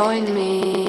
join me.